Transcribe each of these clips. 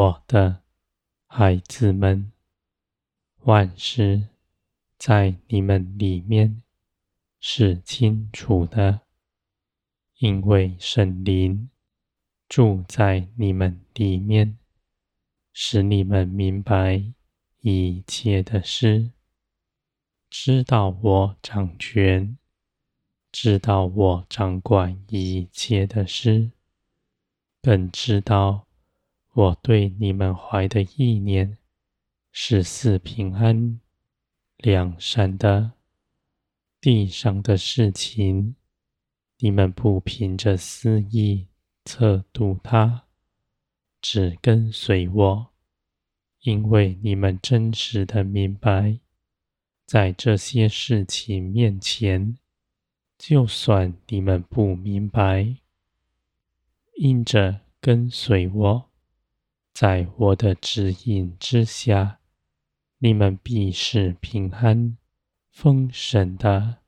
我的孩子们，万事在你们里面是清楚的，因为圣灵住在你们里面，使你们明白一切的事，知道我掌权，知道我掌管一切的事，更知道我对你们怀的意念是四平安、两善的。地上的事情，你们不凭着私意测度它，只跟随我，因为你们真实的明白，在这些事情面前，就算你们不明白，因着跟随我，在我的指引之下，你们必是平安。丰盛的，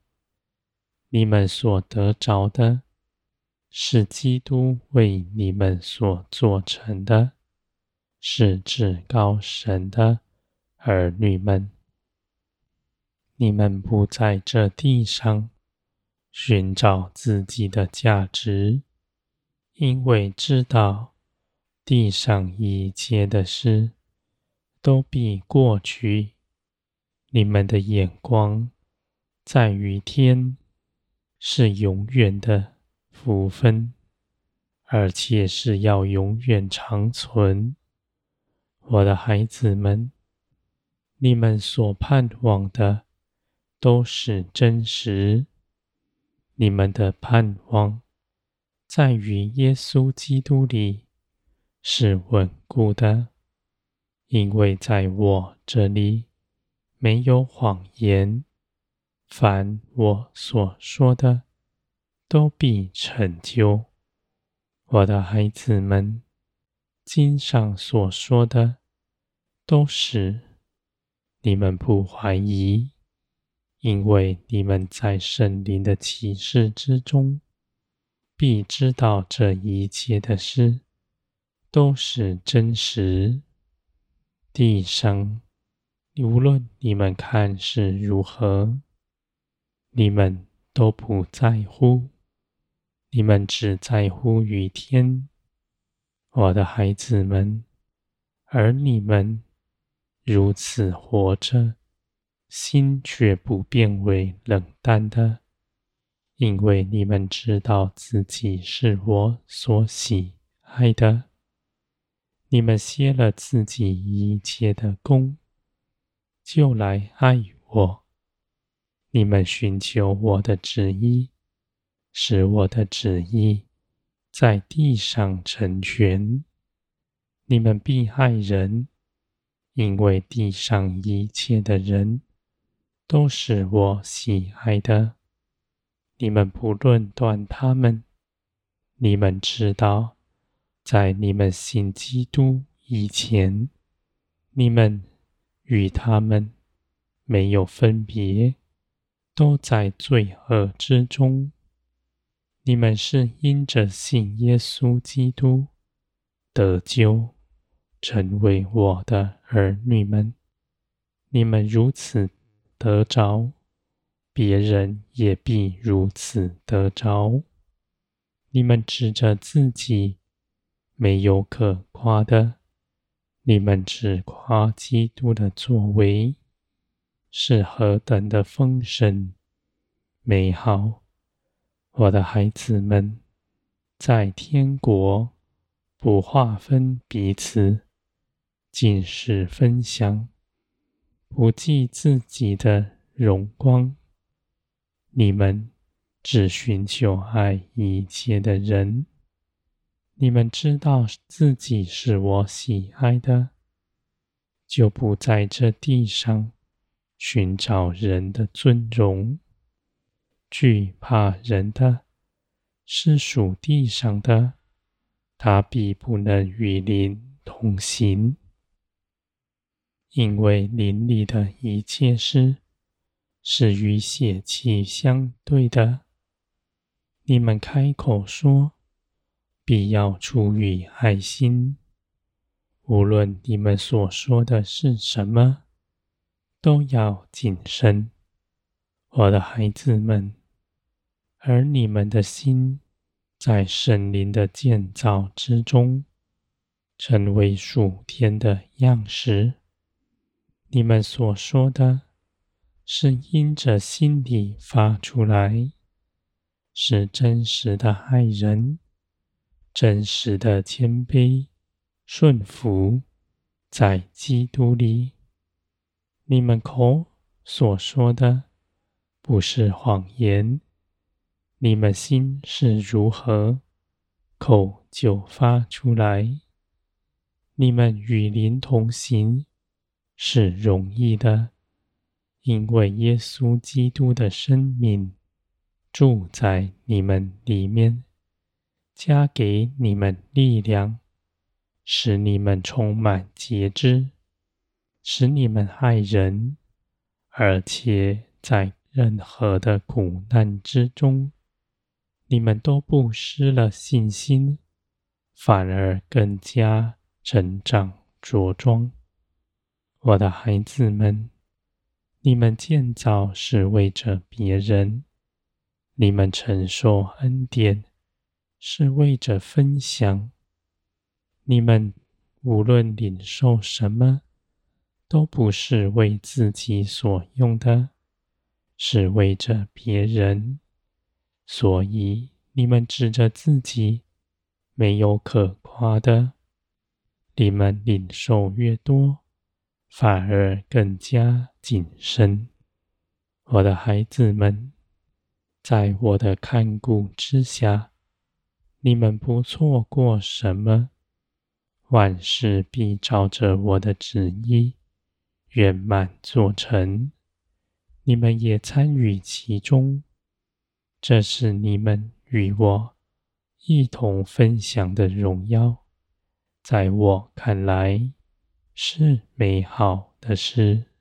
你们所得着的，是基督为你们所做成的，是至高神的儿女们。你们不在这地上寻找自己的价值，因为知道地上一切的事都必过去。你们的眼光在于天，是永远的福分，而且是要永远长存。我的孩子们，你们所盼望的都是真实。你们的盼望在于耶稣基督里是稳固的，因为在我这里。没有谎言，凡我所说的，都必成就。我的孩子们，经上所说的，都是你们不怀疑，因为你们在圣灵的启示之中，必知道这一切的事都是真实。地上。无论你们看是如何，你们都不在乎，你们只在乎雨天，我的孩子们，而你们如此活着，心却不变为冷淡的，因为你们知道自己是我所喜爱的，你们歇了自己一切的工。就来爱我，你们寻求我的旨意，使我的旨意在地上成全。你们必爱人，因为地上一切的人都是我喜爱的。你们不论断他们，你们知道，在你们信基督以前，你们。与他们没有分别，都在罪恶之中。你们是因着信耶稣基督得救，成为我的儿女们。你们如此得着，别人也必如此得着。你们指着自己没有可夸的。你们只夸基督的作为是何等的丰盛、美好！我的孩子们，在天国不划分彼此，尽是分享，不计自己的荣光。你们只寻求爱一切的人。你们知道自己是我喜爱的，就不在这地上寻找人的尊荣。惧怕人的，是属地上的，他必不能与您同行，因为林里的一切事是与血气相对的。你们开口说。必要出于爱心，无论你们所说的是什么，都要谨慎，我的孩子们。而你们的心，在圣灵的建造之中，成为属天的样式。你们所说的，是因着心里发出来，是真实的爱人，真实的谦卑、顺服，在基督里。你们口所说的，不是谎言。你们心是如何，口就发出来。你们与灵同行是容易的，因为耶稣基督的生命住在你们里面，加给你们力量，使你们充满节制，使你们爱人，而且在任何的苦难之中。你们都不失了信心，反而更加成长茁壮。我的孩子们，你们建造是为着别人，你们承受恩典是为着分享。你们无论领受什么，都不是为自己所用的，是为着别人。所以，你们指着自己没有可夸的，你们领受越多，反而更加谨慎。我的孩子们，在我的看顾之下，你们不错过什么，万事必照着我的旨意圆满做成，你们也参与其中。这是你们与我一同分享的荣耀，在我看来是美好的事。